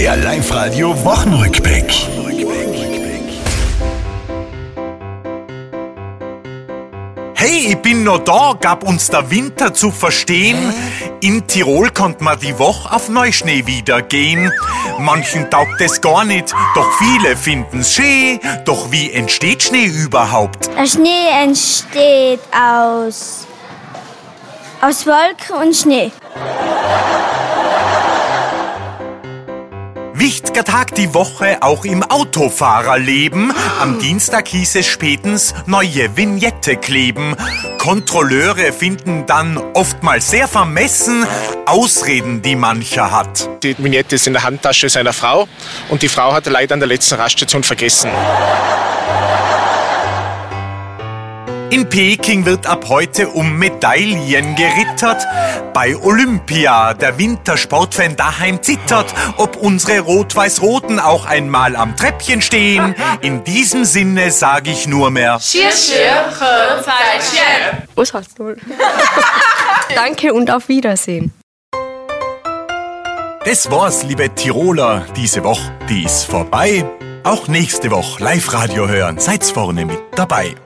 Der Live-Radio Wochenrückblick. Hey, ich bin noch da, gab uns der Winter zu verstehen. In Tirol konnte man die Woche auf Neuschnee wieder gehen. Manchen taugt es gar nicht, doch viele finden's schön. Doch wie entsteht Schnee überhaupt? Der Schnee entsteht aus, aus Wolken und Schnee. Wichtiger Tag die Woche auch im Autofahrerleben. Am Dienstag hieß es spätens neue Vignette kleben. Kontrolleure finden dann oftmals sehr vermessen Ausreden, die mancher hat. Die Vignette ist in der Handtasche seiner Frau und die Frau hat er leider an der letzten Raststation vergessen. In Peking wird ab heute um Medaillen gerittert. Bei Olympia, der Wintersportfan daheim zittert, ob unsere Rot-Weiß-Roten auch einmal am Treppchen stehen. In diesem Sinne sage ich nur mehr. Was hast du? Danke und auf Wiedersehen. Das war's, liebe Tiroler, diese Woche, die ist vorbei. Auch nächste Woche Live-Radio hören, seid's vorne mit dabei.